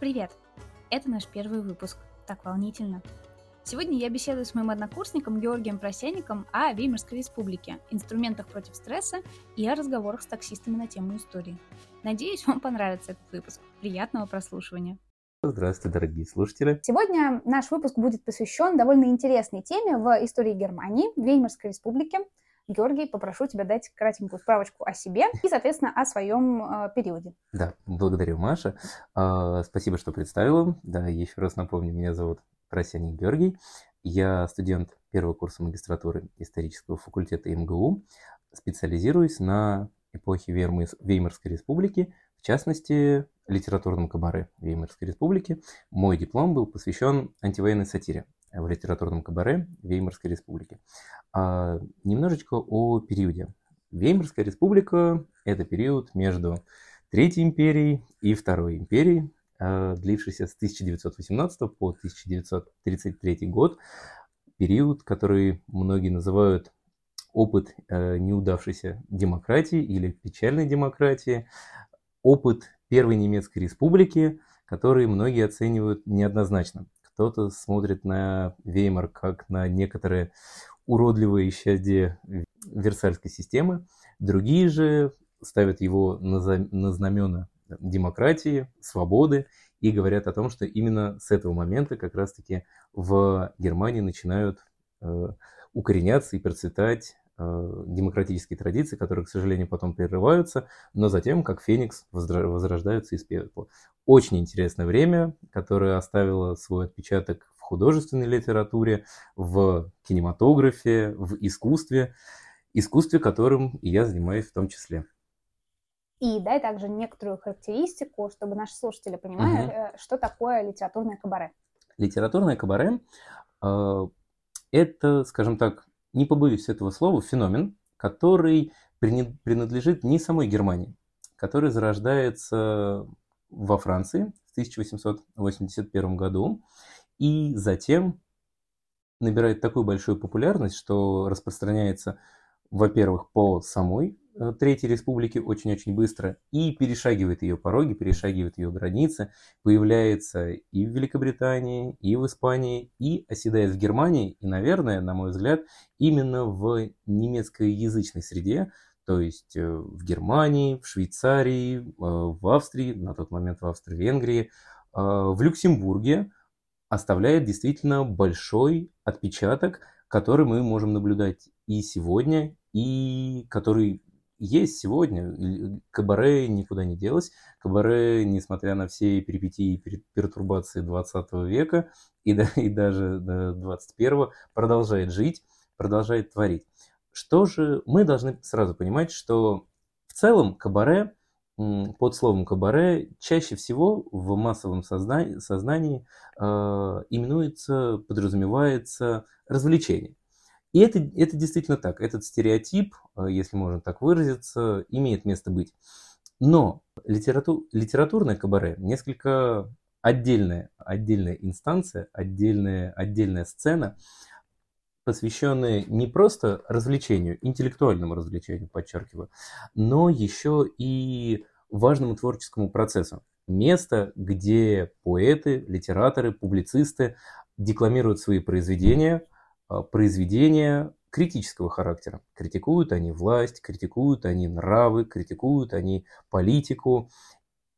Привет! Это наш первый выпуск. Так волнительно. Сегодня я беседую с моим однокурсником Георгием Просяником о Веймарской республике, инструментах против стресса и о разговорах с таксистами на тему истории. Надеюсь, вам понравится этот выпуск. Приятного прослушивания! Здравствуйте, дорогие слушатели. Сегодня наш выпуск будет посвящен довольно интересной теме в истории Германии, Веймарской республики. Георгий, попрошу тебя дать кратенькую справочку о себе и, соответственно, о своем э, периоде. Да, благодарю, Маша. Э, спасибо, что представила. Да, еще раз напомню, меня зовут Просяник Георгий. Я студент первого курса магистратуры исторического факультета МГУ. Специализируюсь на эпохе Веймарской республики, в частности, литературном кабаре Веймарской республики. Мой диплом был посвящен антивоенной сатире в литературном кабаре Веймарской республики. А, немножечко о периоде. Веймарская республика – это период между Третьей империей и Второй империей, а, длившийся с 1918 по 1933 год. Период, который многие называют опыт э, неудавшейся демократии или печальной демократии, опыт Первой немецкой республики, который многие оценивают неоднозначно. Кто-то смотрит на Веймар как на некоторые уродливые исчадие Версальской системы, другие же ставят его на, за, на знамена демократии, свободы и говорят о том, что именно с этого момента как раз-таки в Германии начинают э, укореняться и процветать Э, демократические традиции, которые, к сожалению, потом прерываются, но затем, как феникс, возрождаются из пепла. Очень интересное время, которое оставило свой отпечаток художественной литературе, в кинематографе, в искусстве, искусстве, которым и я занимаюсь в том числе. И дай также некоторую характеристику, чтобы наши слушатели понимали, угу. что такое литературное кабаре. Литературное кабаре э, это, скажем так, не побоюсь этого слова, феномен, который принадлежит не самой Германии, который зарождается во Франции в 1881 году и затем набирает такую большую популярность, что распространяется, во-первых, по самой Э, Третьей Республики очень-очень быстро и перешагивает ее пороги, перешагивает ее границы, появляется и в Великобритании, и в Испании, и оседает в Германии, и, наверное, на мой взгляд, именно в немецкоязычной среде, то есть э, в Германии, в Швейцарии, э, в Австрии, на тот момент в Австро-Венгрии, в Люксембурге, оставляет действительно большой отпечаток, который мы можем наблюдать и сегодня, и который есть сегодня. Кабаре никуда не делось. Кабаре, несмотря на все перипетии и пертурбации 20 века и, да, и даже до 21 продолжает жить, продолжает творить. Что же мы должны сразу понимать, что в целом кабаре, под словом кабаре, чаще всего в массовом сознании, сознании э, именуется, подразумевается развлечение. И это, это действительно так. Этот стереотип, э, если можно так выразиться, имеет место быть. Но литерату, литературное кабаре несколько отдельная, отдельная инстанция, отдельная, отдельная сцена, посвященная не просто развлечению, интеллектуальному развлечению, подчеркиваю, но еще и важному творческому процессу. Место, где поэты, литераторы, публицисты декламируют свои произведения – а, произведения критического характера. Критикуют они власть, критикуют они нравы, критикуют они политику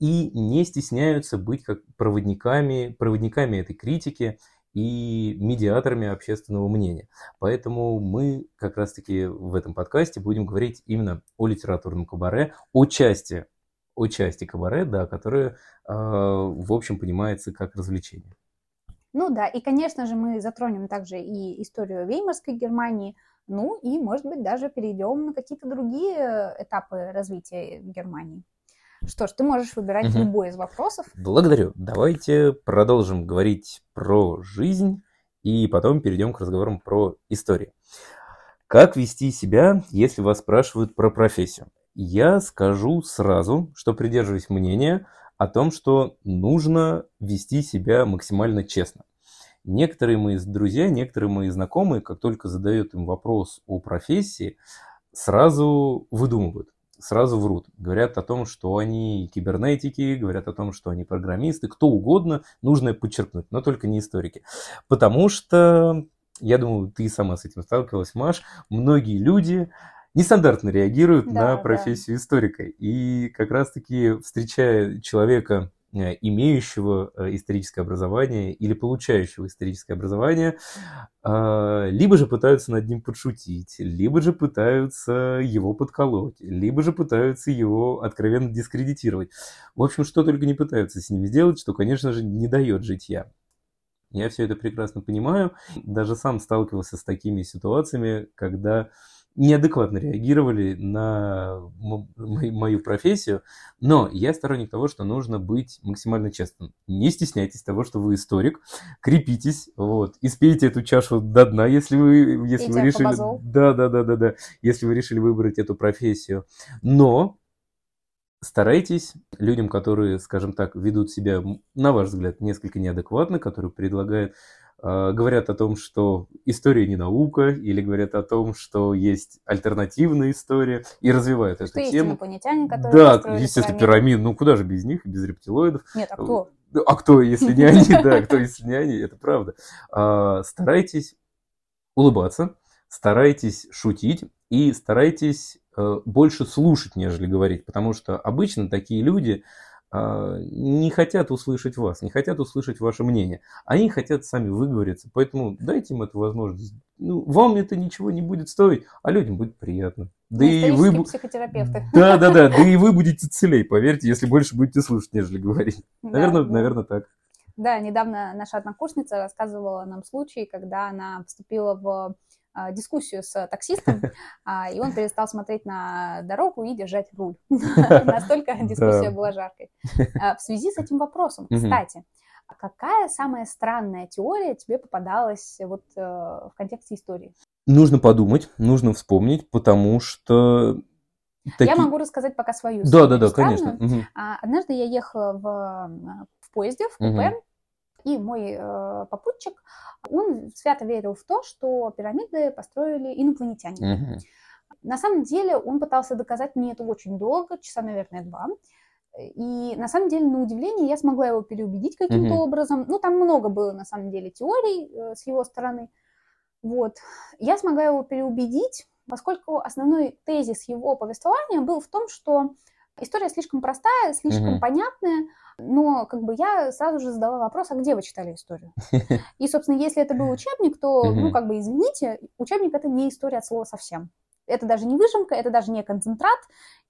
и не стесняются быть как проводниками, проводниками этой критики и медиаторами общественного мнения. Поэтому мы как раз-таки в этом подкасте будем говорить именно о литературном кабаре, о части, о части кабаре, да, которая, э, в общем, понимается как развлечение. Ну да, и, конечно же, мы затронем также и историю Веймарской Германии, ну и, может быть, даже перейдем на какие-то другие этапы развития Германии. Что ж, ты можешь выбирать угу. любой из вопросов. Благодарю. Давайте продолжим говорить про жизнь и потом перейдем к разговорам про историю. Как вести себя, если вас спрашивают про профессию? Я скажу сразу, что придерживаюсь мнения – о том, что нужно вести себя максимально честно. Некоторые мои друзья, некоторые мои знакомые, как только задают им вопрос о профессии, сразу выдумывают. Сразу врут. Говорят о том, что они кибернетики, говорят о том, что они программисты, кто угодно, нужно подчеркнуть, но только не историки. Потому что, я думаю, ты сама с этим сталкивалась, Маш, многие люди нестандартно реагируют да, на профессию да. историка. И как раз-таки, встречая человека, имеющего э, историческое образование или получающего историческое образование, а, либо же пытаются над ним подшутить, либо же пытаются его подколоть, либо же пытаются его откровенно дискредитировать. В общем, что только не пытаются с ним сделать, что, конечно же, не дает житья. Я все это прекрасно понимаю. Даже сам сталкивался с такими ситуациями, когда неадекватно реагировали на мою профессию, но я сторонник того, что нужно быть максимально честным. Не стесняйтесь того, что вы историк, крепитесь, вот, испейте эту чашу до дна, если вы, если вы решили... Да, да, да, да, да, если вы решили выбрать эту профессию. Но старайтесь людям, которые, скажем так, ведут себя, на ваш взгляд, несколько неадекватно, которые предлагают говорят о том, что история не наука, или говорят о том, что есть альтернативная история, и развивают что эту есть тему. инопланетяне, которые Да, естественно, пирамид. Ну, куда же без них, без рептилоидов. Нет, а кто? А кто, если не они, да, кто, если не они, это правда. А, старайтесь улыбаться, старайтесь шутить и старайтесь э, больше слушать, нежели говорить, потому что обычно такие люди, не хотят услышать вас, не хотят услышать ваше мнение. Они хотят сами выговориться. Поэтому дайте им эту возможность. Ну, вам это ничего не будет стоить, а людям будет приятно. Да и вы психотерапевты. Да, да, да. Да и вы будете целей, поверьте, если больше будете слушать, нежели говорить. Наверное, да, наверное, так. Да, недавно наша однокурсница рассказывала нам случай, когда она вступила в а, дискуссию с таксистом, а, и он перестал смотреть на дорогу и держать руль. Настолько дискуссия была жаркой. А, в связи с этим вопросом, кстати, какая самая странная теория тебе попадалась вот э, в контексте истории? Нужно подумать, нужно вспомнить, потому что Таки... Я могу рассказать пока свою историю. Да, да, да, конечно. Угу. Однажды я ехала в, в поезде, в купе, угу. И мой э, попутчик он свято верил в то, что пирамиды построили инопланетяне. Угу. На самом деле он пытался доказать мне это очень долго, часа, наверное, два. И на самом деле, на удивление, я смогла его переубедить каким-то угу. образом. Ну, там много было, на самом деле, теорий э, с его стороны. Вот. Я смогла его переубедить, поскольку основной тезис его повествования был в том, что история слишком простая, слишком угу. понятная, но как бы я сразу же задала вопрос, а где вы читали историю? И, собственно, если это был учебник, то, ну, как бы, извините, учебник – это не история от слова совсем. Это даже не выжимка, это даже не концентрат,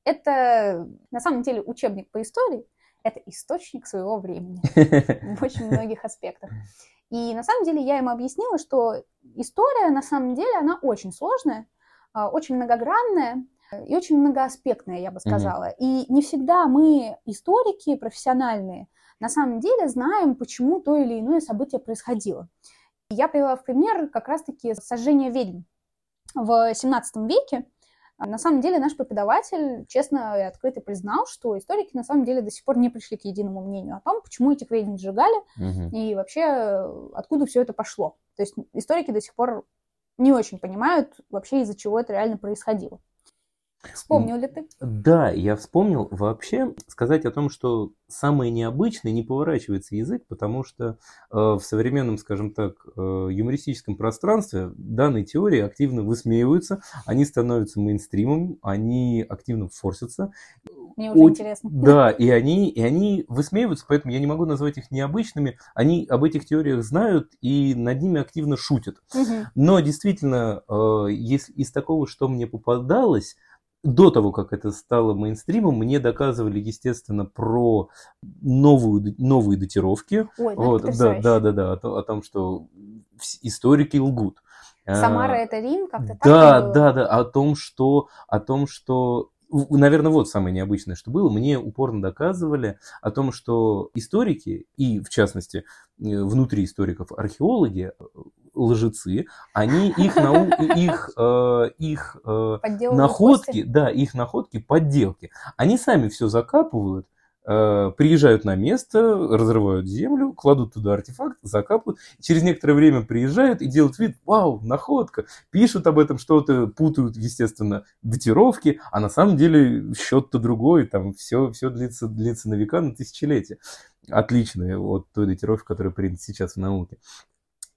это на самом деле учебник по истории, это источник своего времени в очень многих аспектах. И на самом деле я ему объяснила, что история на самом деле, она очень сложная, а, очень многогранная, и очень многоаспектная, я бы сказала. Mm-hmm. И не всегда мы, историки профессиональные, на самом деле знаем, почему то или иное событие происходило. Я привела в пример как раз-таки сожжение ведьм в 17 веке. На самом деле наш преподаватель честно и открыто признал, что историки на самом деле до сих пор не пришли к единому мнению о том, почему этих ведьм сжигали угу. и вообще откуда все это пошло. То есть историки до сих пор не очень понимают вообще, из-за чего это реально происходило. Вспомнил ли ты? Да, я вспомнил. Вообще сказать о том, что самое необычное, не поворачивается язык, потому что э, в современном, скажем так, э, юмористическом пространстве данные теории активно высмеиваются, они становятся мейнстримом, они активно форсятся. Мне уже О, интересно. Да, и они, и они высмеиваются, поэтому я не могу назвать их необычными. Они об этих теориях знают и над ними активно шутят. Угу. Но действительно, э, если из такого, что мне попадалось, до того, как это стало мейнстримом, мне доказывали, естественно, про новую, новые датировки. Ой, ну вот, да, да, да, да, о, о том, что историки лгут. Самара а, это Рим, как-то так? Да, да, да, о том, что, о том, что Наверное, вот самое необычное, что было. Мне упорно доказывали о том, что историки, и в частности внутри историков археологи, лжецы, они их, нау... их, э, их э, находки, да, их находки, подделки. Они сами все закапывают, э, приезжают на место, разрывают землю, кладут туда артефакт, закапывают. Через некоторое время приезжают и делают вид, вау, находка. Пишут об этом что-то, путают, естественно, датировки, а на самом деле счет-то другой, там все, все длится, длится на века, на тысячелетия. Отличные от той датировки, которая принята сейчас в науке.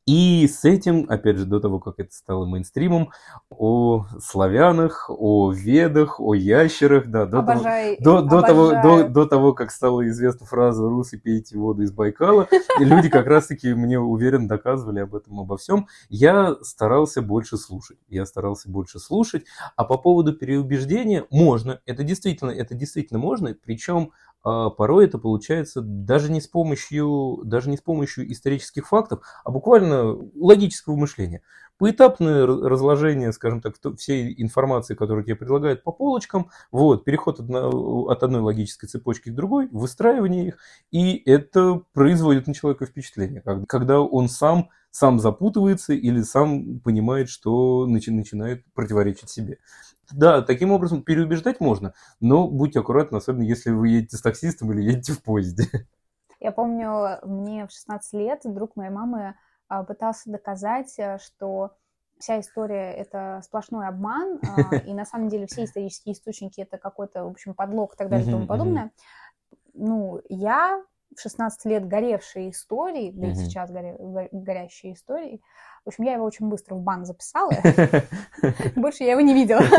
И с этим, опять же, до того, как это стало мейнстримом, о славянах, о ведах, о ящерах, да, до, Обожай, того, до, до, того, до, до того, как стала известна фраза «русы, пейте воду из Байкала», люди как раз-таки мне уверенно доказывали об этом, обо всем. Я старался больше слушать, я старался больше слушать, а по поводу переубеждения можно, это действительно, это действительно можно, причем а порой это получается даже не с помощью, даже не с помощью исторических фактов, а буквально логического мышления. Поэтапное разложение, скажем так, всей информации, которую тебе предлагают по полочкам, вот, переход от одной логической цепочки к другой, выстраивание их, и это производит на человека впечатление, когда он сам сам запутывается или сам понимает, что начинает противоречить себе. Да, таким образом переубеждать можно, но будьте аккуратны, особенно если вы едете с таксистом или едете в поезде. Я помню, мне в 16 лет друг моей мамы а, пытался доказать, э, что вся история — это сплошной обман, а, и на самом деле все исторические источники — это какой-то, в общем, подлог и так далее и тому подобное. Ну, я в 16 лет горевшей истории, да и сейчас горе, горящей истории, в общем, я его очень быстро в бан записала. Больше я его не видела.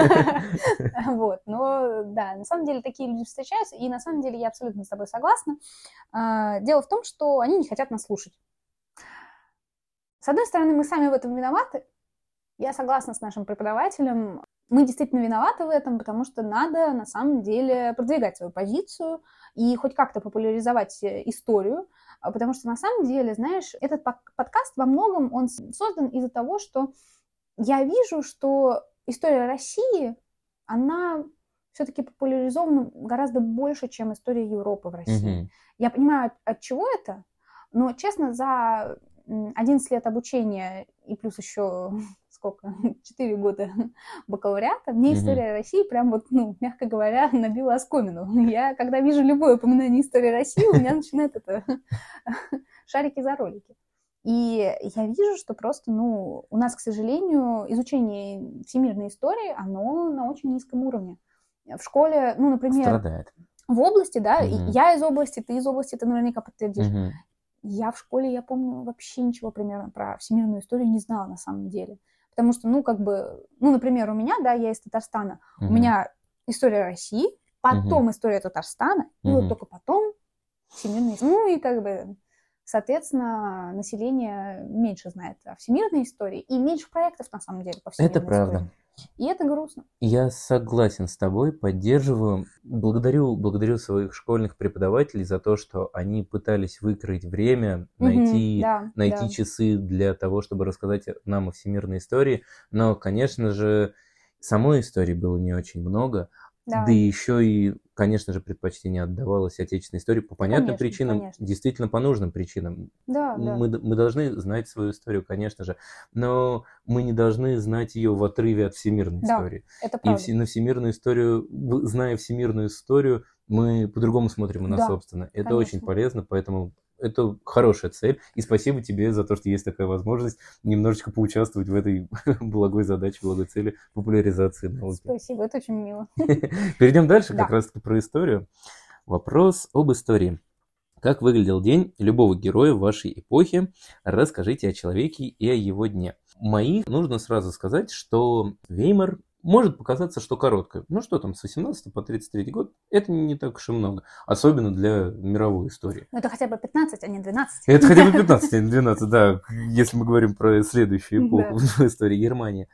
Вот. Но да, на самом деле такие люди встречаются, и на самом деле я абсолютно с тобой согласна. А, дело в том, что они не хотят нас слушать. С одной стороны, мы сами в этом виноваты. Я согласна с нашим преподавателем. Мы действительно виноваты в этом, потому что надо на самом деле продвигать свою позицию и хоть как-то популяризовать э, историю, а, потому что на самом деле, знаешь, этот подкаст во многом он создан из-за того, что я вижу, что история России, она все-таки популяризована гораздо больше, чем история Европы в России. Mm-hmm. Я понимаю, от, от чего это, но, честно, за 11 лет обучения и плюс еще сколько, 4 года бакалавриата, мне история России прям вот, ну, мягко говоря, набила оскомину. Я, когда вижу любое упоминание истории России, у меня начинает это шарики за ролики. И я вижу, что просто, ну, у нас, к сожалению, изучение всемирной истории, оно на очень низком уровне. В школе, ну, например... Страдает. В области, да, угу. я из области, ты из области, ты наверняка подтвердишь. Угу. Я в школе, я помню, вообще ничего примерно про всемирную историю не знала на самом деле. Потому что, ну, как бы, ну, например, у меня, да, я из Татарстана, угу. у меня история России, потом угу. история Татарстана, угу. и вот только потом всемирная история. Ну, и как бы, соответственно, население меньше знает о всемирной истории, и меньше проектов, на самом деле, по всемирной Это правда. И это грустно. Я согласен с тобой, поддерживаю. Благодарю, благодарю своих школьных преподавателей за то, что они пытались выкроить время, найти, да, найти да. часы для того, чтобы рассказать нам о всемирной истории. Но, конечно же, самой истории было не очень много, да. да еще и, конечно же, предпочтение отдавалось отечественной истории по понятным конечно, причинам, конечно. действительно по нужным причинам. Да, мы, да. мы должны знать свою историю, конечно же, но мы не должны знать ее в отрыве от всемирной да, истории. Это правда. И на всемирную историю, зная всемирную историю, мы по-другому смотрим на да, собственно. Это конечно. очень полезно, поэтому это хорошая цель. И спасибо тебе за то, что есть такая возможность немножечко поучаствовать в этой благой задаче, благой цели популяризации науки. Спасибо, это очень мило. Перейдем дальше, да. как раз таки про историю. Вопрос об истории. Как выглядел день любого героя вашей эпохе? Расскажите о человеке и о его дне. Моих нужно сразу сказать, что Веймар может показаться, что короткое. Ну что там, с 18 по 33 год, это не так уж и много. Особенно для мировой истории. Ну это хотя бы 15, а не 12. Это хотя бы 15, а не 12, да. Если мы говорим про следующую эпоху в истории Германии.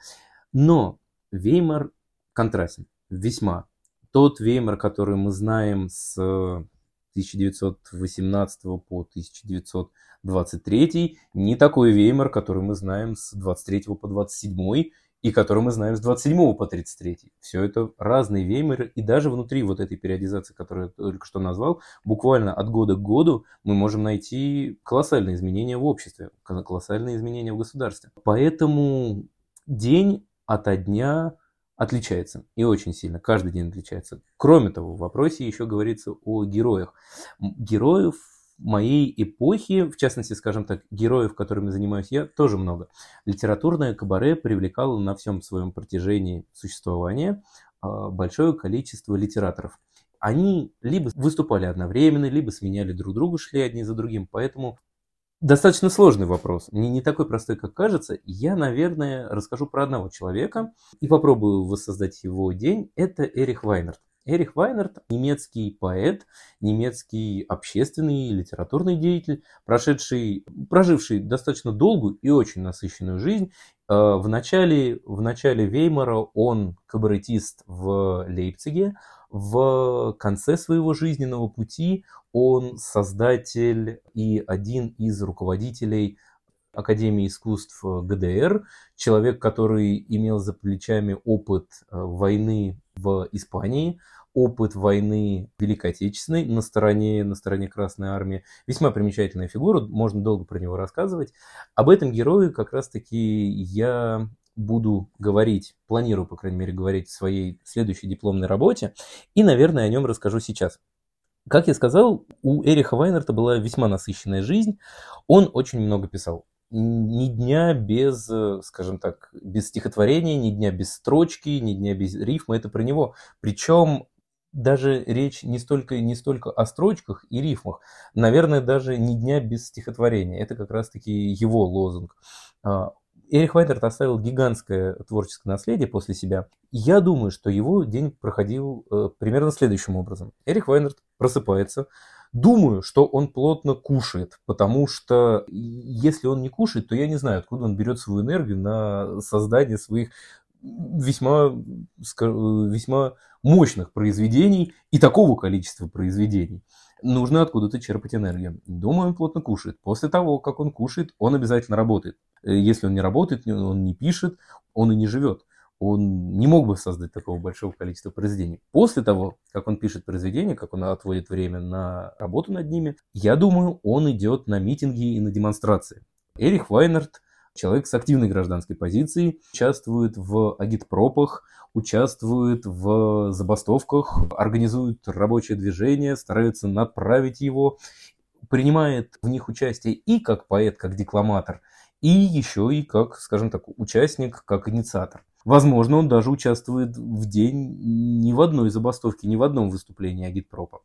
Но Веймар контрастен. Весьма. Тот Веймар, который мы знаем с 1918 по 1923, не такой Веймар, который мы знаем с 23 по 27 и который мы знаем с 27 по 33. Все это разные веймеры, и даже внутри вот этой периодизации, которую я только что назвал, буквально от года к году мы можем найти колоссальные изменения в обществе, колоссальные изменения в государстве. Поэтому день ото дня отличается. И очень сильно. Каждый день отличается. Кроме того, в вопросе еще говорится о героях. Героев моей эпохи, в частности, скажем так, героев, которыми занимаюсь я, тоже много. Литературное кабаре привлекало на всем своем протяжении существования а, большое количество литераторов. Они либо выступали одновременно, либо сменяли друг друга, шли одни за другим. Поэтому достаточно сложный вопрос. Не, не такой простой, как кажется. Я, наверное, расскажу про одного человека и попробую воссоздать его день. Это Эрих Вайнерт. Эрих Вайнерт – немецкий поэт, немецкий общественный и литературный деятель, прошедший, проживший достаточно долгую и очень насыщенную жизнь. Э, в начале, в начале Веймара он кабаретист в Лейпциге, в конце своего жизненного пути он создатель и один из руководителей Академии искусств ГДР, человек, который имел за плечами опыт э, войны в Испании, опыт войны Великой Отечественной на стороне, на стороне Красной Армии. Весьма примечательная фигура, можно долго про него рассказывать. Об этом герое как раз-таки я буду говорить, планирую, по крайней мере, говорить в своей следующей дипломной работе, и, наверное, о нем расскажу сейчас. Как я сказал, у Эриха Вайнерта была весьма насыщенная жизнь, он очень много писал ни дня без, э, скажем так, без стихотворения, ни дня без строчки, ни дня без рифма. Это про него. Причем даже речь не столько, не столько о строчках и рифмах, наверное, даже ни дня без стихотворения. Это как раз-таки его лозунг. А, Эрих Вайнерт оставил гигантское творческое наследие после себя. Я думаю, что его день проходил э, примерно следующим образом. Эрих Вайнерт просыпается, Думаю, что он плотно кушает, потому что если он не кушает, то я не знаю, откуда он берет свою энергию на создание своих весьма, весьма мощных произведений и такого количества произведений. Нужно откуда-то черпать энергию. Думаю, он плотно кушает. После того, как он кушает, он обязательно работает. Э, если он не работает, он не пишет, он и не живет он не мог бы создать такого большого количества произведений. После того, как он пишет произведения, как он отводит время на работу над ними, я думаю, он идет на митинги и на демонстрации. Эрих Вайнерт, человек с активной гражданской позицией, участвует в агитпропах, участвует в забастовках, организует рабочее движение, старается направить его, принимает в них участие и как поэт, как декламатор, и еще и как, скажем так, участник, как инициатор. Возможно, он даже участвует в день ни в одной забастовке, ни в одном выступлении агитпропа.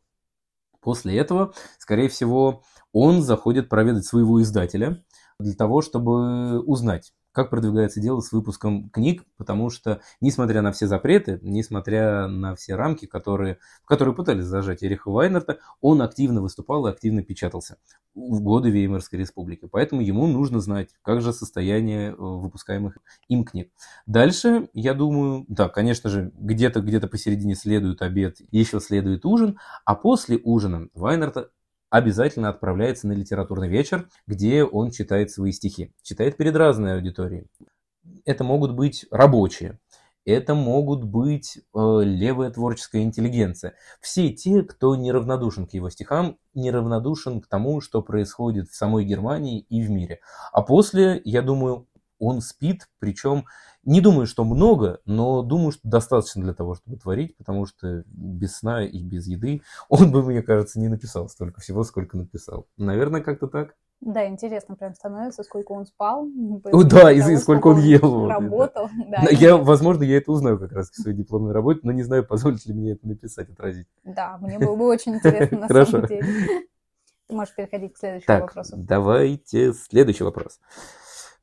После этого, скорее всего, он заходит проведать своего издателя для того, чтобы узнать, как продвигается дело с выпуском книг, потому что, несмотря на все запреты, несмотря на все рамки, которые, в которые пытались зажать Эриха Вайнерта, он активно выступал и активно печатался в годы Веймарской республики. Поэтому ему нужно знать, как же состояние э, выпускаемых им книг. Дальше, я думаю, да, конечно же, где-то где посередине следует обед, еще следует ужин, а после ужина Вайнерта обязательно отправляется на литературный вечер, где он читает свои стихи. Читает перед разной аудиторией. Это могут быть рабочие, это могут быть э, левая творческая интеллигенция. Все те, кто неравнодушен к его стихам, неравнодушен к тому, что происходит в самой Германии и в мире. А после, я думаю, он спит, причем не думаю, что много, но думаю, что достаточно для того, чтобы творить, потому что без сна и без еды он бы, мне кажется, не написал столько всего, сколько написал. Наверное, как-то так. Да, интересно прям становится, сколько он спал. О, да, и, сколько он ел. Работал. Да. Да, я, возможно, я это узнаю как раз в своей дипломной работе, но не знаю, позволит ли мне это написать, отразить. Да, мне было бы очень интересно на самом деле. Ты можешь переходить к следующему вопросу. давайте следующий вопрос.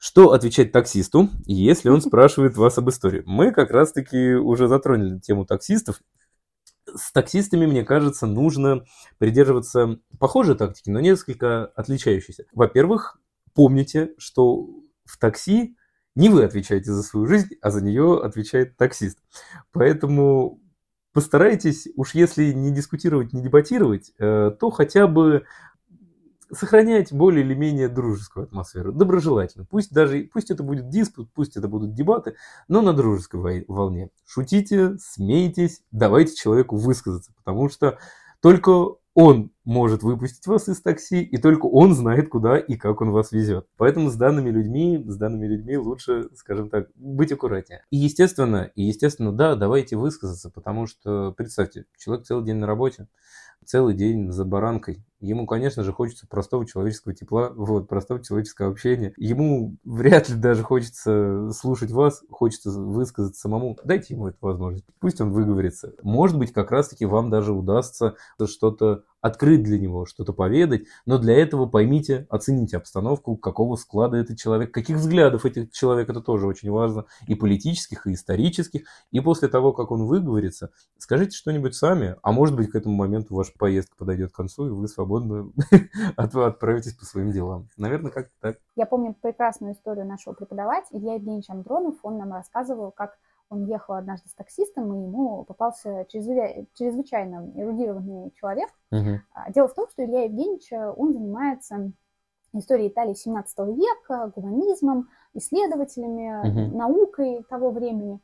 Что отвечать таксисту, если он спрашивает вас об истории? Мы как раз-таки уже затронули тему таксистов. С таксистами, мне кажется, нужно придерживаться похожей тактики, но несколько отличающейся. Во-первых, помните, что в такси не вы отвечаете за свою жизнь, а за нее отвечает таксист. Поэтому постарайтесь, уж если не дискутировать, не дебатировать, э, то хотя бы сохранять более или менее дружескую атмосферу, доброжелательно. Пусть даже, пусть это будет диспут, пусть это будут дебаты, но на дружеской волне. Шутите, смейтесь, давайте человеку высказаться, потому что только он может выпустить вас из такси, и только он знает, куда и как он вас везет. Поэтому с данными людьми, с данными людьми лучше, скажем так, быть аккуратнее. И естественно, и естественно, да, давайте высказаться, потому что, представьте, человек целый день на работе, целый день за баранкой. Ему, конечно же, хочется простого человеческого тепла, вот, простого человеческого общения. Ему вряд ли даже хочется слушать вас, хочется высказать самому. Дайте ему эту возможность. Пусть он выговорится. Может быть, как раз-таки вам даже удастся что-то открыть для него, что-то поведать, но для этого поймите, оцените обстановку, какого склада этот человек, каких взглядов этот человек, это тоже очень важно, и политических, и исторических, и после того, как он выговорится, скажите что-нибудь сами, а может быть к этому моменту ваша поездка подойдет к концу, и вы свободно отправитесь по своим делам. Наверное, как-то так. Я помню прекрасную историю нашего преподавателя, Илья Евгеньевич Андронов, он нам рассказывал, как он ехал однажды с таксистом, и ему попался чрезвычайно эрудированный человек. Uh-huh. Дело в том, что Илья Евгеньевич, он занимается историей Италии 17 века, гуманизмом, исследователями, uh-huh. наукой того времени.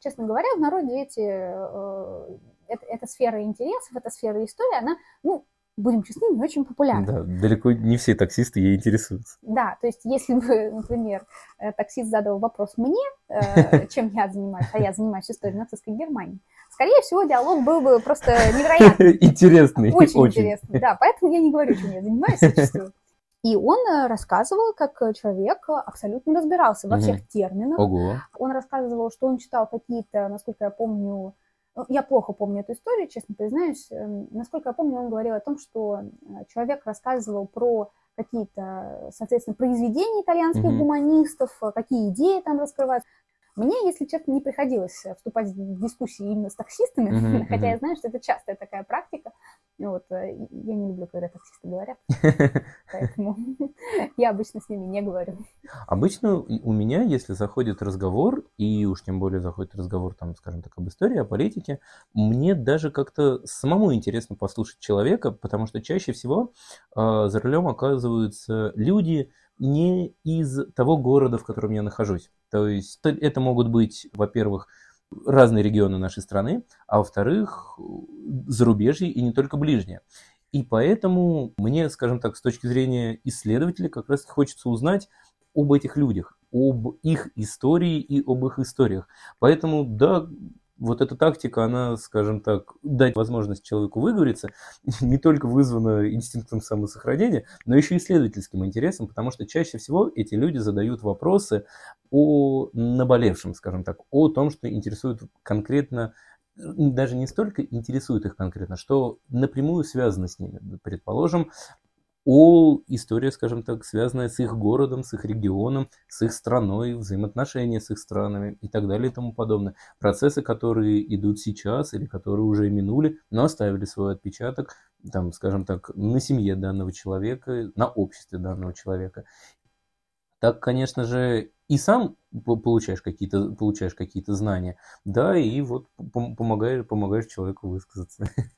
Честно говоря, в народе эти, э, эта, эта сфера интересов, эта сфера истории, она, ну, будем честны, не очень популярна. Да, далеко не все таксисты ей интересуются. Да, то есть если бы, например, э, таксист задал вопрос мне, э, чем я занимаюсь, а я занимаюсь историей нацистской Германии, скорее всего, диалог был бы просто невероятный. Интересный. Очень, очень интересный, да, поэтому я не говорю, чем я занимаюсь зачастую. И он э, рассказывал, как человек абсолютно разбирался во всех терминах. Ого. Он рассказывал, что он читал какие-то, насколько я помню, я плохо помню эту историю, честно признаюсь. Эм, насколько я помню, он говорил о том, что э, человек рассказывал про какие-то, соответственно, произведения итальянских mm-hmm. гуманистов, э, какие идеи там раскрываются. Мне, если честно, не приходилось вступать в дискуссии именно с таксистами, mm-hmm. хотя я знаю, что это частая такая практика. Вот, э, я не люблю, когда таксисты говорят, поэтому я обычно с ними не говорю. Обычно у меня, если заходит разговор, и уж тем более заходит разговор, там, скажем так, об истории, о политике, мне даже как-то самому интересно послушать человека, потому что чаще всего э, за рулем оказываются люди не из того города, в котором я нахожусь. То есть это могут быть, во-первых, разные регионы нашей страны, а во-вторых, зарубежье и не только ближнее. И поэтому мне, скажем так, с точки зрения исследователя, как раз хочется узнать об этих людях, об их истории и об их историях. Поэтому, да, вот эта тактика, она, скажем так, дать возможность человеку выговориться, не только вызвана инстинктом самосохранения, но еще и исследовательским интересом, потому что чаще всего эти люди задают вопросы о наболевшем, скажем так, о том, что интересует конкретно даже не столько интересует их конкретно, что напрямую связано с ними. Предположим, о история, скажем так, связанная с их городом, с их регионом, с их страной, взаимоотношения с их странами и так далее и тому подобное. Процессы, которые идут сейчас или которые уже минули, но оставили свой отпечаток, там, скажем так, на семье данного человека, на обществе данного человека. Так, конечно же, и сам получаешь какие-то получаешь какие-то знания, да, и вот помогаешь, помогаешь человеку высказаться.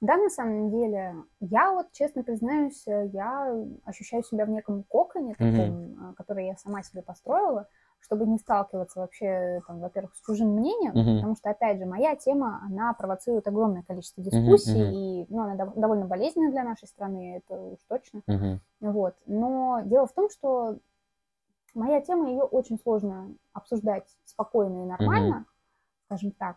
Да, на самом деле, я вот, честно признаюсь, э, я ощущаю себя в неком коконе, таком, mm-hmm. который я сама себе построила, чтобы не сталкиваться вообще, там, во-первых, с чужим мнением, mm-hmm. потому что, опять же, моя тема, она провоцирует огромное количество дискуссий, mm-hmm. и ну, она дов- довольно болезненная для нашей страны, это уж точно. Mm-hmm. Вот. Но дело в том, что моя тема, ее очень сложно обсуждать спокойно и нормально, mm-hmm. скажем так.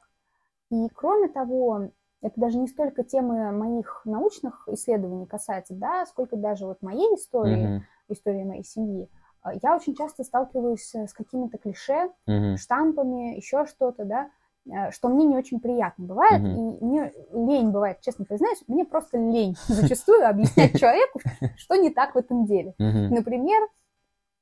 И кроме того, это даже не столько темы моих научных исследований касается, да, сколько даже вот моей истории, mm-hmm. истории моей семьи. А, я очень часто сталкиваюсь с какими-то клише, mm-hmm. штампами, еще что-то, да, э, что мне не очень приятно бывает, mm-hmm. и мне лень бывает, честно признаюсь, мне просто лень зачастую объяснять человеку, что не так в этом деле. Например,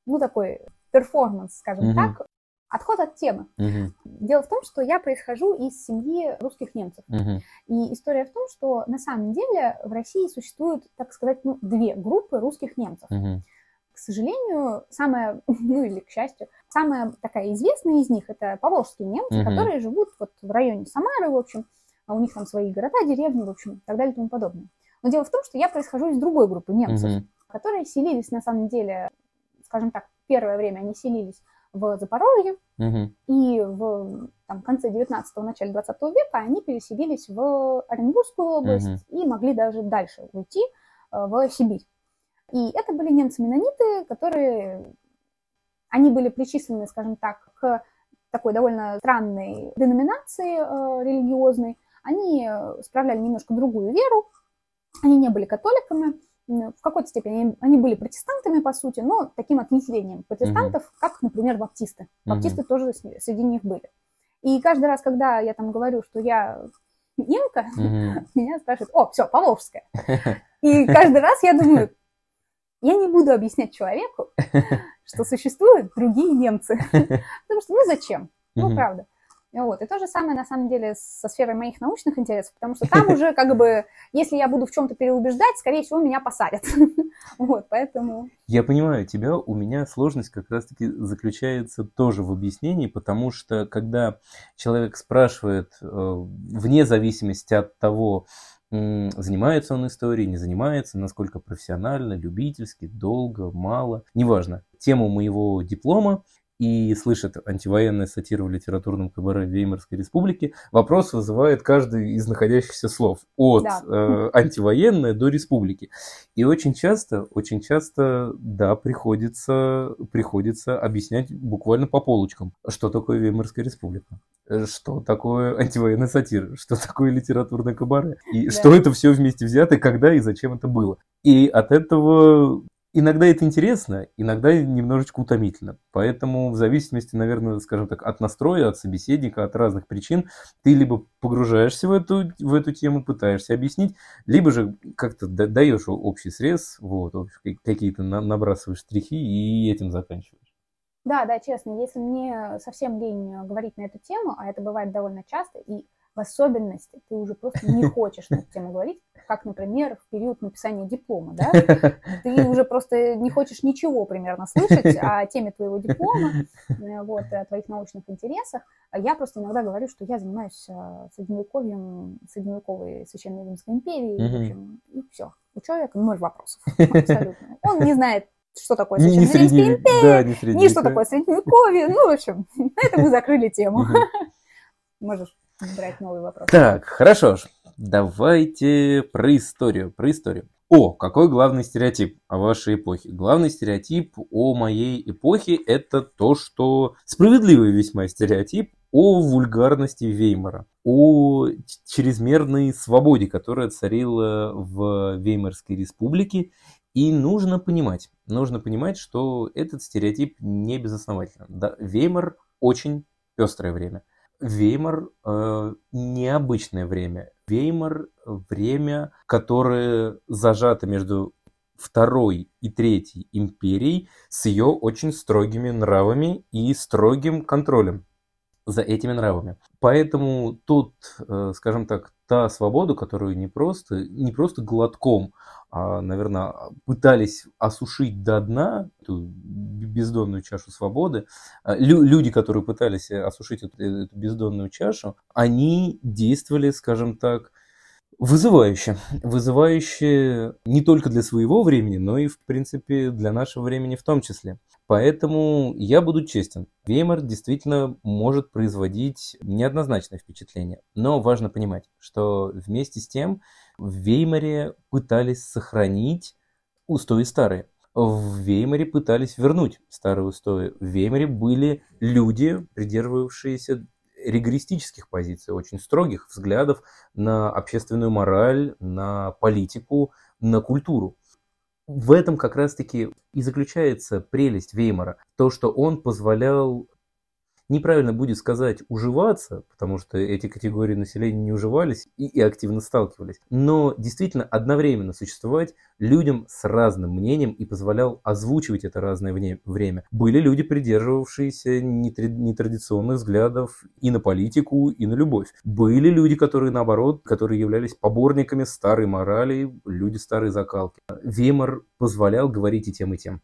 ну такой перформанс, скажем так, Отход от темы. Угу. Дело в том, что я происхожу из семьи русских немцев. Угу. И история в том, что на самом деле в России существуют, так сказать, ну, две группы русских немцев. Угу. К сожалению, самая, ну или к счастью, самая такая известная из них это поволжские немцы, угу. которые живут вот в районе Самары, в общем, а у них там свои города, деревни, в общем, и так далее и тому подобное. Но дело в том, что я происхожу из другой группы немцев, угу. которые селились на самом деле, скажем так, первое время они селились в Запорожье угу. и в там, конце 19-го, начале 20 века, они переселились в Оренбургскую область mm и могли даже дальше уйти в Сибирь. И это были немцы-менониты, которые, они были причислены, скажем так, к такой довольно странной деноминации э, религиозной. Они справляли немножко другую веру, они не были католиками, в какой-то степени они были протестантами, по сути, но таким ответвлением протестантов, mm-hmm. Например, баптисты. Баптисты mm-hmm. тоже среди них были. И каждый раз, когда я там говорю, что я немка, mm-hmm. меня спрашивают, о, все, Поволжская. И каждый раз я думаю, я не буду объяснять человеку, что существуют другие немцы. Потому что, ну зачем? Ну, правда. Вот. И то же самое, на самом деле, со сферой моих научных интересов, потому что там уже, как бы, если я буду в чем-то переубеждать, скорее всего, меня посадят. Вот, поэтому... Я понимаю тебя, у меня сложность как раз-таки заключается тоже в объяснении, потому что, когда человек спрашивает, э, вне зависимости от того, занимается он историей, не занимается, насколько профессионально, любительски, долго, мало, неважно. Тему моего диплома и слышит антивоенная сатира в литературном кабаре Веймарской республики, вопрос вызывает каждый из находящихся слов. От да. э, антивоенная до республики. И очень часто, очень часто, да, приходится, приходится объяснять буквально по полочкам, что такое Веймарская республика, что такое антивоенная сатира, что такое литературное кабаре, и да. что это все вместе взято, когда и зачем это было. И от этого Иногда это интересно, иногда немножечко утомительно. Поэтому в зависимости, наверное, скажем так, от настроя, от собеседника, от разных причин, ты либо погружаешься в эту, в эту тему, пытаешься объяснить, либо же как-то даешь общий срез, вот, какие-то набрасываешь штрихи и этим заканчиваешь. Да, да, честно, если мне совсем лень говорить на эту тему, а это бывает довольно часто, и в особенности ты уже просто не хочешь на эту тему говорить, как, например, в период написания диплома, да? Ты уже просто не хочешь ничего примерно слышать о теме твоего диплома, э, вот, о твоих научных интересах. А я просто иногда говорю, что я занимаюсь э, средневековьем, средневековой Священной Римской империей, в общем, и все. У человека ноль вопросов, абсолютно. Он не знает что такое Священная Римская империя, да, ни что такое Средневековье. Ну, в общем, на этом мы закрыли тему. Можешь брать новый вопрос. Так, хорошо. Давайте про историю. Про историю. О, какой главный стереотип о вашей эпохе? Главный стереотип о моей эпохе – это то, что справедливый весьма стереотип о вульгарности Веймара, о чрезмерной свободе, которая царила в Веймарской республике. И нужно понимать, нужно понимать, что этот стереотип не безоснователен. Да, Веймар очень пестрое время. Веймар э, необычное время. Веймар время, которое зажато между второй и третьей империей с ее очень строгими нравами и строгим контролем за этими нравами. Поэтому тут, э, скажем так, та свобода, которую не просто, не просто глотком, наверное, пытались осушить до дна эту бездонную чашу свободы, а, лю- люди, которые пытались осушить эту, эту бездонную чашу, они действовали, скажем так, вызывающе. Вызывающе не только для своего времени, но и, в принципе, для нашего времени в том числе. Поэтому я буду честен. Веймар действительно может производить неоднозначное впечатление. Но важно понимать, что вместе с тем в Веймаре пытались сохранить устои старые. В Веймаре пытались вернуть старые устои. В Веймаре были люди, придерживавшиеся регористических позиций, очень строгих взглядов на общественную мораль, на политику, на культуру в этом как раз-таки и заключается прелесть Веймара. То, что он позволял неправильно будет сказать уживаться, потому что эти категории населения не уживались и, и активно сталкивались, но действительно одновременно существовать людям с разным мнением и позволял озвучивать это разное время. Были люди, придерживавшиеся нетрадиционных взглядов и на политику, и на любовь. Были люди, которые наоборот, которые являлись поборниками старой морали, люди старой закалки. Веймар позволял говорить и тем, и тем.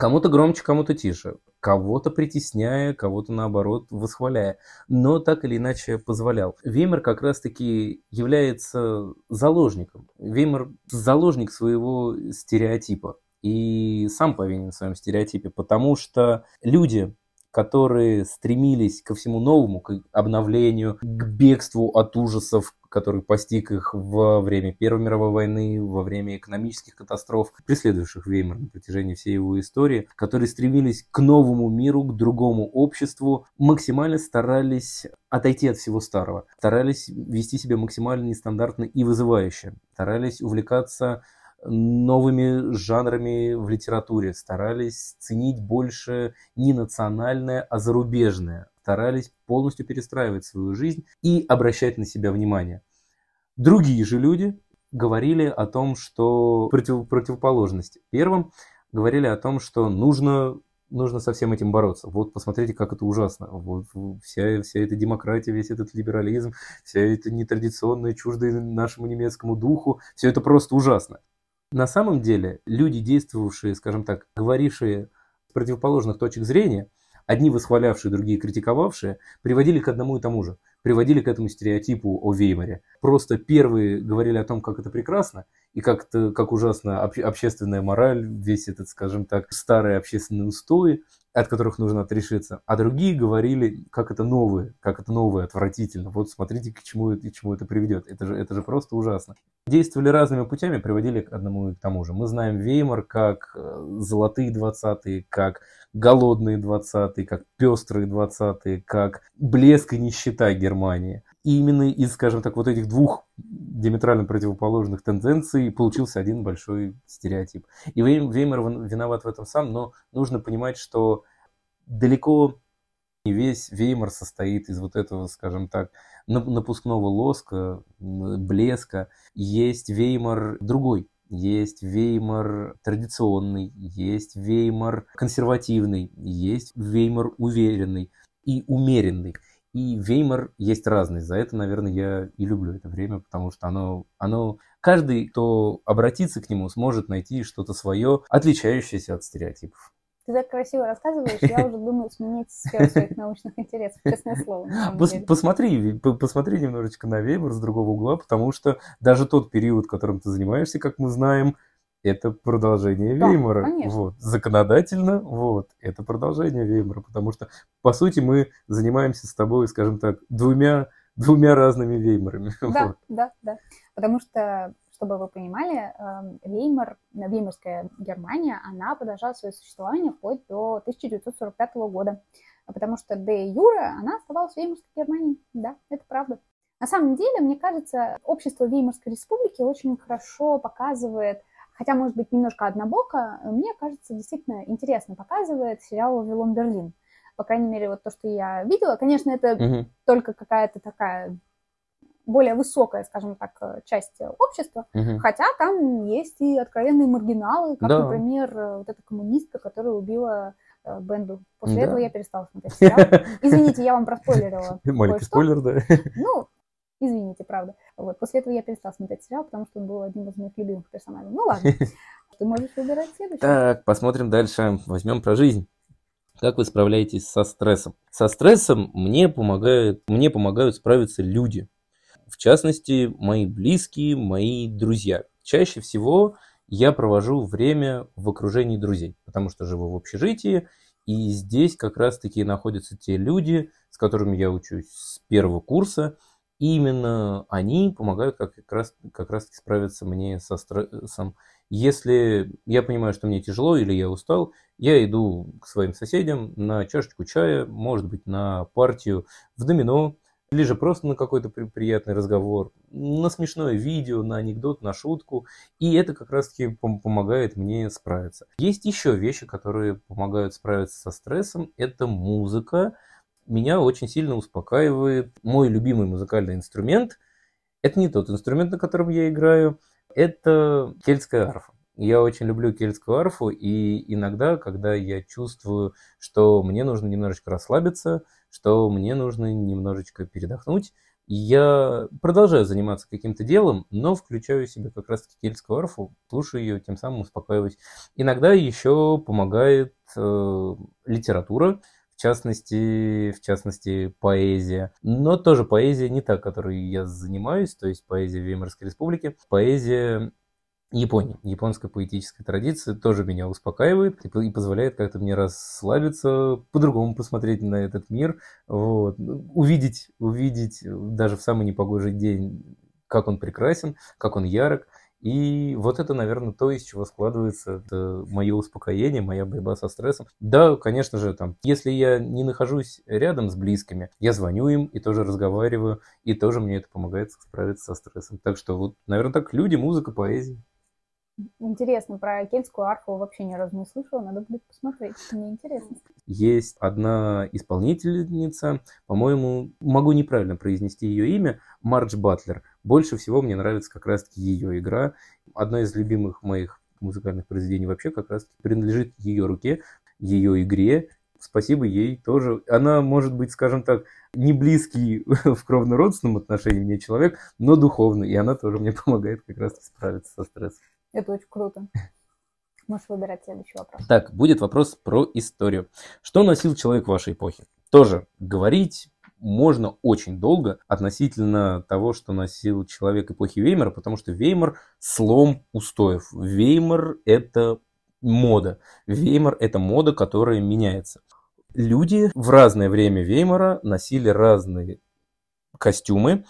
Кому-то громче, кому-то тише, кого-то притесняя, кого-то наоборот восхваляя, но так или иначе позволял. Веймар как раз-таки является заложником. Веймар заложник своего стереотипа и сам повинен в своем стереотипе, потому что люди, которые стремились ко всему новому, к обновлению, к бегству от ужасов, который постиг их во время Первой мировой войны, во время экономических катастроф, преследующих Веймар на протяжении всей его истории, которые стремились к новому миру, к другому обществу, максимально старались отойти от всего старого, старались вести себя максимально нестандартно и вызывающе, старались увлекаться новыми жанрами в литературе, старались ценить больше не национальное, а зарубежное, старались полностью перестраивать свою жизнь и обращать на себя внимание. Другие же люди говорили о том, что против, противоположность первым, говорили о том, что нужно нужно со всем этим бороться. Вот посмотрите, как это ужасно. Вот вся, вся эта демократия, весь этот либерализм, вся эта нетрадиционная, чуждая нашему немецкому духу, все это просто ужасно. На самом деле люди, действовавшие, скажем так, говорившие с противоположных точек зрения, одни восхвалявшие, другие критиковавшие, приводили к одному и тому же. Приводили к этому стереотипу о Веймаре. Просто первые говорили о том, как это прекрасно, и как, это, как ужасно обще, общественная мораль, весь этот, скажем так, старые общественные устои, от которых нужно отрешиться. А другие говорили, как это новое, как это новое, отвратительно. Вот смотрите, к чему, к чему это приведет. Это же, это же просто ужасно. Действовали разными путями, приводили к одному и к тому же. Мы знаем Веймар как э, золотые двадцатые, как голодные двадцатые, как пестрые двадцатые, как блеск и нищета Германии. Именно из, скажем так, вот этих двух диаметрально противоположных тенденций получился один большой стереотип. И Веймар виноват в этом сам, но нужно понимать, что далеко не весь Веймар состоит из вот этого, скажем так, напускного лоска, блеска. Есть Веймар другой, есть Веймар традиционный, есть Веймар консервативный, есть Веймар уверенный и умеренный. И Веймар есть разный. За это, наверное, я и люблю это время, потому что оно, оно... Каждый, кто обратится к нему, сможет найти что-то свое, отличающееся от стереотипов. Ты так красиво рассказываешь, я уже думаю сменить сферу своих научных интересов, честное слово. Посмотри, посмотри немножечко на Веймар с другого угла, потому что даже тот период, которым ты занимаешься, как мы знаем, это продолжение да, Веймара. Конечно. Вот. Законодательно, вот, это продолжение Веймара, потому что, по сути, мы занимаемся с тобой, скажем так, двумя, двумя разными Веймарами. Да, вот. да, да. Потому что, чтобы вы понимали, эм, Веймар, Веймарская Германия, она продолжала свое существование вплоть до 1945 года. Потому что де юре она оставалась в Веймарской Германии. Да, это правда. На самом деле, мне кажется, общество Веймарской республики очень хорошо показывает хотя, может быть, немножко однобоко, мне кажется, действительно интересно показывает сериал «Вавилон Берлин». По крайней мере, вот то, что я видела. Конечно, это угу. только какая-то такая более высокая, скажем так, часть общества, угу. хотя там есть и откровенные маргиналы, как, да. например, вот эта коммунистка, которая убила э, Бенду. После да. этого я перестала смотреть сериал. Извините, я вам проспойлерила. Маленький спойлер, да. Ну, Извините, правда. Вот. После этого я перестала смотреть сериал, потому что он был одним из моих любимых персонажей. Ну ладно, ты можешь выбирать следующий. Так, посмотрим дальше. Возьмем про жизнь. Как вы справляетесь со стрессом? Со стрессом мне помогают, мне помогают справиться люди. В частности, мои близкие, мои друзья. Чаще всего я провожу время в окружении друзей, потому что живу в общежитии, и здесь как раз-таки находятся те люди, с которыми я учусь с первого курса – именно они помогают как, как, раз, как раз справиться мне со стрессом. Если я понимаю, что мне тяжело или я устал, я иду к своим соседям на чашечку чая, может быть, на партию в домино, или же просто на какой-то приятный разговор, на смешное видео, на анекдот, на шутку. И это как раз-таки помогает мне справиться. Есть еще вещи, которые помогают справиться со стрессом. Это музыка, меня очень сильно успокаивает мой любимый музыкальный инструмент. Это не тот инструмент, на котором я играю, это кельтская арфа. Я очень люблю кельтскую арфу, и иногда, когда я чувствую, что мне нужно немножечко расслабиться, что мне нужно немножечко передохнуть, я продолжаю заниматься каким-то делом, но включаю себе как раз-таки кельтскую арфу, слушаю ее, тем самым успокаиваюсь. Иногда еще помогает э, литература, частности, в частности, поэзия. Но тоже поэзия не та, которой я занимаюсь, то есть поэзия Веймарской республики. Поэзия Японии. Японская поэтическая традиция тоже меня успокаивает и, и позволяет как-то мне расслабиться, по-другому посмотреть на этот мир, вот, увидеть, увидеть даже в самый непогожий день, как он прекрасен, как он ярок. И вот это, наверное, то, из чего складывается мое успокоение, моя борьба со стрессом. Да, конечно же, там, если я не нахожусь рядом с близкими, я звоню им и тоже разговариваю, и тоже мне это помогает справиться со стрессом. Так что вот, наверное, так люди, музыка, поэзия. Интересно, про кельтскую арфу вообще ни разу не слышала, надо будет посмотреть, мне интересно. Есть одна исполнительница, по-моему, могу неправильно произнести ее имя, Мардж Батлер. Больше всего мне нравится как раз-таки ее игра. Одна из любимых моих музыкальных произведений вообще как раз принадлежит ее руке, ее игре. Спасибо ей тоже. Она может быть, скажем так, не близкий в кровно-родственном отношении мне человек, но духовный. И она тоже мне помогает как раз справиться со стрессом. Это очень круто. Можешь выбирать следующий вопрос. Так, будет вопрос про историю. Что носил человек вашей эпохе? Тоже говорить можно очень долго относительно того, что носил человек эпохи Веймара, потому что Веймар – слом устоев. Веймар – это мода. Веймар – это мода, которая меняется. Люди в разное время Веймара носили разные костюмы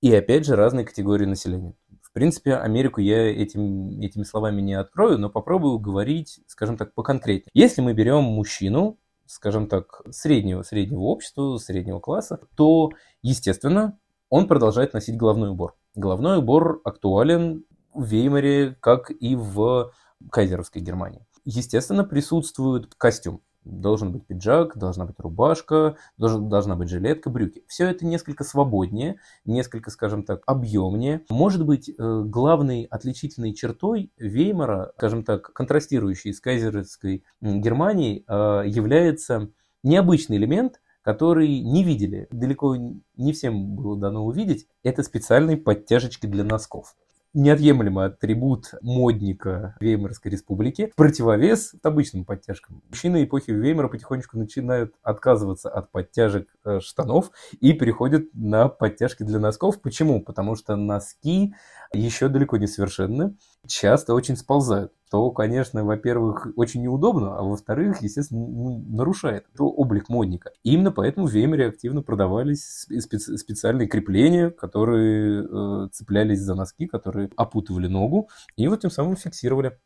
и, опять же, разные категории населения принципе, Америку я этим, этими словами не открою, но попробую говорить, скажем так, поконкретнее. Если мы берем мужчину, скажем так, среднего, среднего общества, среднего класса, то, естественно, он продолжает носить головной убор. Головной убор актуален в Веймаре, как и в кайзеровской Германии. Естественно, присутствует костюм должен быть пиджак, должна быть рубашка, должен, должна быть жилетка, брюки. Все это несколько свободнее, несколько, скажем так, объемнее. Может быть, э, главной отличительной чертой Веймара, скажем так, контрастирующей с кайзеровской Германией, э, является необычный элемент, который не видели, далеко не всем было дано увидеть, это специальные подтяжечки для носков неотъемлемый атрибут модника Веймарской республики, противовес обычным подтяжкам. Мужчины эпохи Веймара потихонечку начинают отказываться от подтяжек э, штанов и переходят на подтяжки для носков. Почему? Потому что носки еще далеко не совершенны, часто очень сползают то, конечно, во-первых, очень неудобно, а во-вторых, естественно, ну, нарушает облик модника. И именно поэтому в Веймере активно продавались специ- специальные крепления, которые э, цеплялись за носки, которые опутывали ногу и вот тем самым фиксировали.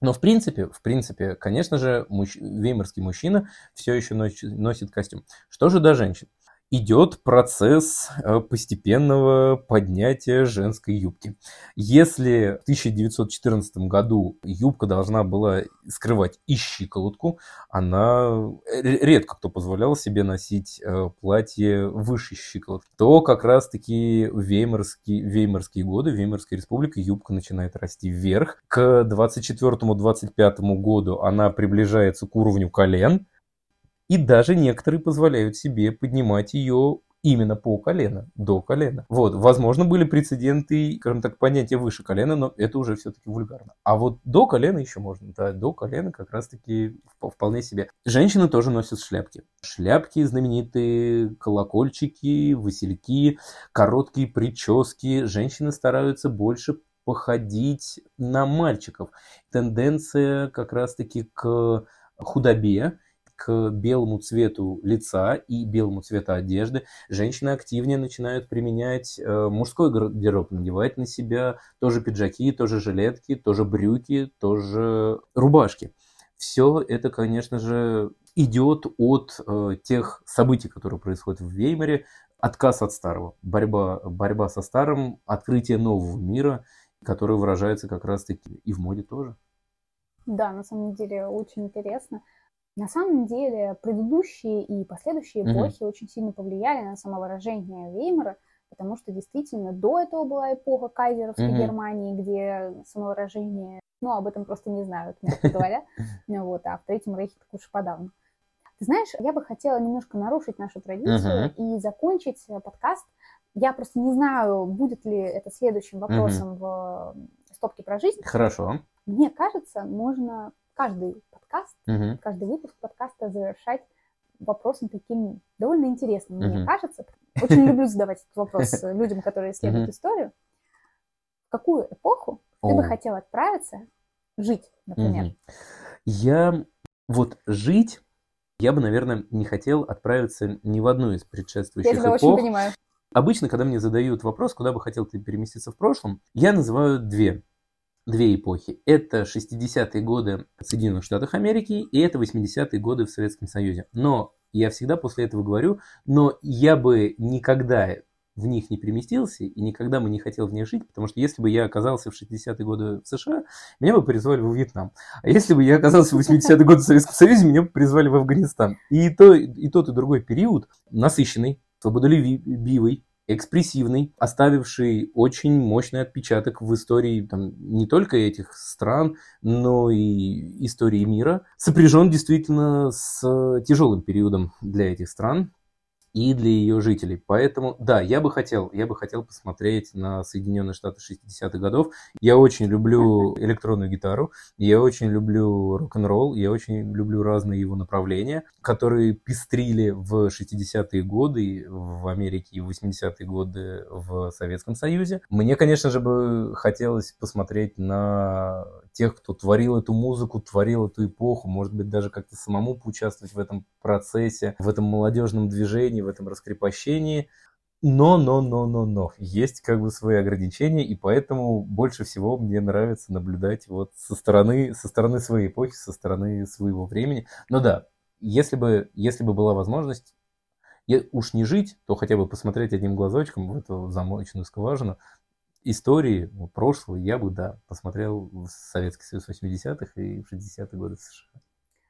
Но в принципе, в принципе, конечно же, мужч... веймарский мужчина все еще носит костюм. Что же до женщин? Идет процесс э, постепенного поднятия женской юбки. Если в 1914 году юбка должна была скрывать и щиколотку, она редко кто позволял себе носить э, платье выше щиколотки, то как раз-таки веймарские, веймарские годы, Веймарская республика, юбка начинает расти вверх. К 24-25 году она приближается к уровню колен, и даже некоторые позволяют себе поднимать ее именно по колено, до колена. Вот, возможно, были прецеденты, скажем так, понятия выше колена, но это уже все-таки вульгарно. А вот до колена еще можно, да, до колена как раз-таки вполне себе. Женщины тоже носят шляпки. Шляпки знаменитые, колокольчики, васильки, короткие прически. Женщины стараются больше походить на мальчиков. Тенденция как раз-таки к худобе, к белому цвету лица и белому цвету одежды женщины активнее начинают применять э, мужской гардероб, надевать на себя тоже пиджаки, тоже жилетки, тоже брюки, тоже рубашки. Все это, конечно же, идет от э, тех событий, которые происходят в Веймаре, отказ от старого, борьба, борьба со старым, открытие нового мира, которое выражается как раз-таки и в моде тоже. Да, на самом деле очень интересно. На самом деле предыдущие и последующие эпохи mm-hmm. очень сильно повлияли на самовыражение Веймара, потому что действительно до этого была эпоха кайзеровской mm-hmm. Германии, где самовыражение, ну, об этом просто не знают, мягко говоря, ну вот, а в Третьем Рейхе так уж подавно. Ты знаешь, я бы хотела немножко нарушить нашу традицию uh-huh. и закончить э, подкаст. Я просто не знаю, будет ли это следующим вопросом uh-huh. в стопке про жизнь. Хорошо. Мне кажется, можно каждый подкаст, угу. каждый выпуск подкаста завершать вопросом таким довольно интересным, мне кажется. Очень люблю задавать этот вопрос людям, которые исследуют историю. В какую эпоху Ты бы хотел отправиться жить, например. Угу. Я вот жить я бы, наверное, не хотел отправиться ни в одну из предшествующих я тебя эпох. очень понимаю. Обычно, когда мне задают вопрос, куда бы хотел ты переместиться в прошлом, я называю две. Две эпохи. Это 60-е годы в Соединенных Штатах Америки и это 80-е годы в Советском Союзе. Но я всегда после этого говорю, но я бы никогда в них не переместился и никогда бы не хотел в них жить, потому что если бы я оказался в 60-е годы в США, меня бы призвали в Вьетнам. А если бы я оказался в 80-е годы в Советском Союзе, меня бы призвали в Афганистан. И, то, и тот, и другой период насыщенный, свободолюбивый, экспрессивный, оставивший очень мощный отпечаток в истории там, не только этих стран, но и истории мира, сопряжен действительно с тяжелым периодом для этих стран, и для ее жителей. Поэтому, да, я бы хотел, я бы хотел посмотреть на Соединенные Штаты 60-х годов. Я очень люблю электронную гитару, я очень люблю рок-н-ролл, я очень люблю разные его направления, которые пестрили в 60-е годы в Америке и в 80-е годы в Советском Союзе. Мне, конечно же, бы хотелось посмотреть на тех, кто творил эту музыку, творил эту эпоху, может быть, даже как-то самому поучаствовать в этом процессе, в этом молодежном движении, в этом раскрепощении. Но, но, но, но, но. Есть как бы свои ограничения, и поэтому больше всего мне нравится наблюдать вот со стороны, со стороны своей эпохи, со стороны своего времени. Но да, если бы, если бы была возможность, уж не жить, то хотя бы посмотреть одним глазочком в эту замоченную скважину, истории прошлого я бы, да, посмотрел в Советский Союз 80-х и в 60-е годы США.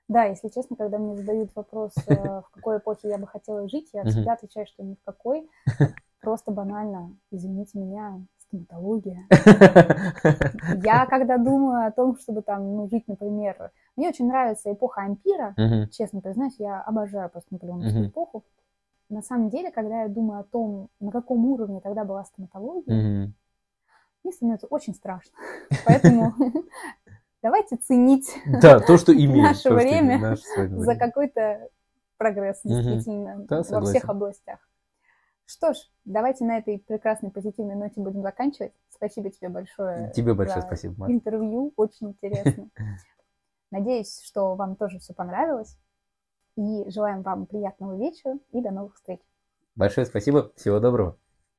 Да, если честно, когда мне задают вопрос, э, в какой эпохе я бы хотела жить, я всегда отвечаю, что ни в какой. Просто банально, извините меня, стоматология. Я когда думаю о том, чтобы там ну, жить, например, мне очень нравится эпоха ампира, честно признаюсь, я обожаю просто наполеоновскую эпоху. На самом деле, когда я думаю о том, на каком уровне тогда была стоматология, мне становится очень страшно. Поэтому давайте ценить да, то, что имеем, наше то, время наше за какой-то прогресс, действительно, да, во всех областях. Что ж, давайте на этой прекрасной позитивной ноте будем заканчивать. Спасибо тебе большое. Тебе большое спасибо, Маша. Интервью очень интересно. Надеюсь, что вам тоже все понравилось. И желаем вам приятного вечера и до новых встреч. Большое спасибо. Всего доброго.